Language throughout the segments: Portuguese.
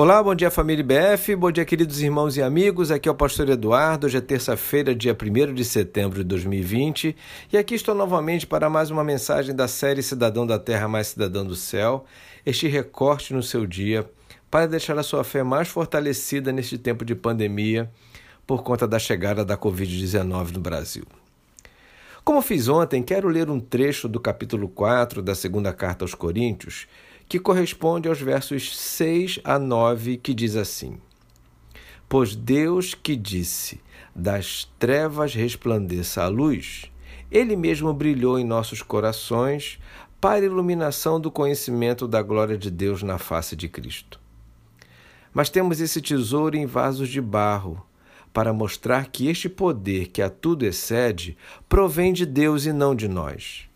Olá, bom dia família IBF, bom dia queridos irmãos e amigos, aqui é o pastor Eduardo, hoje é terça-feira, dia 1 de setembro de 2020 e aqui estou novamente para mais uma mensagem da série Cidadão da Terra mais Cidadão do Céu, este recorte no seu dia para deixar a sua fé mais fortalecida neste tempo de pandemia por conta da chegada da Covid-19 no Brasil. Como fiz ontem, quero ler um trecho do capítulo 4 da segunda carta aos Coríntios, que corresponde aos versos 6 a 9, que diz assim: Pois Deus que disse: Das trevas resplandeça a luz, ele mesmo brilhou em nossos corações para iluminação do conhecimento da glória de Deus na face de Cristo. Mas temos esse tesouro em vasos de barro, para mostrar que este poder que a tudo excede provém de Deus e não de nós.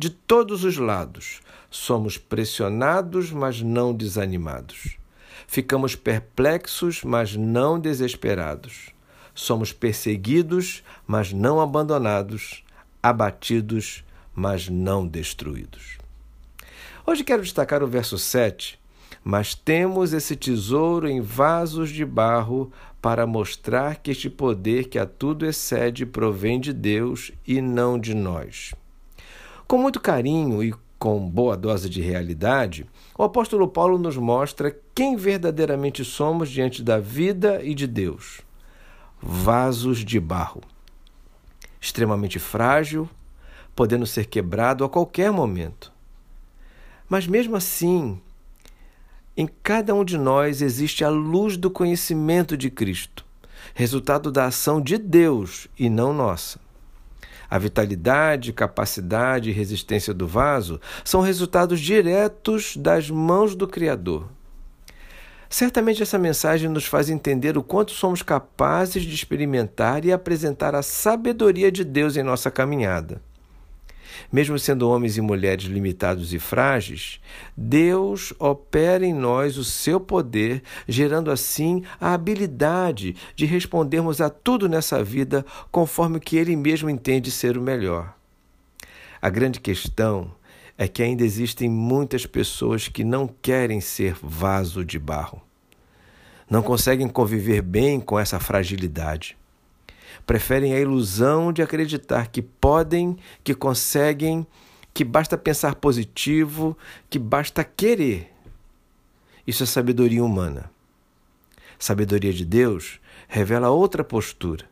De todos os lados, somos pressionados, mas não desanimados. Ficamos perplexos, mas não desesperados. Somos perseguidos, mas não abandonados, abatidos, mas não destruídos. Hoje quero destacar o verso 7. Mas temos esse tesouro em vasos de barro para mostrar que este poder que a tudo excede provém de Deus e não de nós. Com muito carinho e com boa dose de realidade, o apóstolo Paulo nos mostra quem verdadeiramente somos diante da vida e de Deus. Vasos de barro, extremamente frágil, podendo ser quebrado a qualquer momento. Mas mesmo assim, em cada um de nós existe a luz do conhecimento de Cristo, resultado da ação de Deus e não nossa. A vitalidade, capacidade e resistência do vaso são resultados diretos das mãos do Criador. Certamente essa mensagem nos faz entender o quanto somos capazes de experimentar e apresentar a sabedoria de Deus em nossa caminhada. Mesmo sendo homens e mulheres limitados e frágeis, Deus opera em nós o seu poder, gerando assim a habilidade de respondermos a tudo nessa vida conforme o que Ele mesmo entende ser o melhor. A grande questão é que ainda existem muitas pessoas que não querem ser vaso de barro. Não conseguem conviver bem com essa fragilidade preferem a ilusão de acreditar que podem, que conseguem, que basta pensar positivo, que basta querer. Isso é sabedoria humana. Sabedoria de Deus revela outra postura.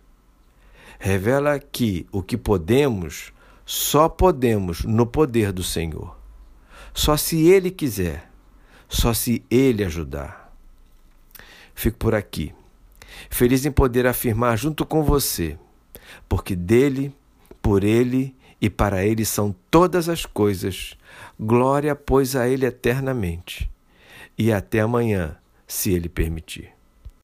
Revela que o que podemos, só podemos no poder do Senhor. Só se Ele quiser, só se Ele ajudar. Fico por aqui. Feliz em poder afirmar junto com você, porque dele, por ele e para ele são todas as coisas. Glória, pois, a ele eternamente. E até amanhã, se ele permitir.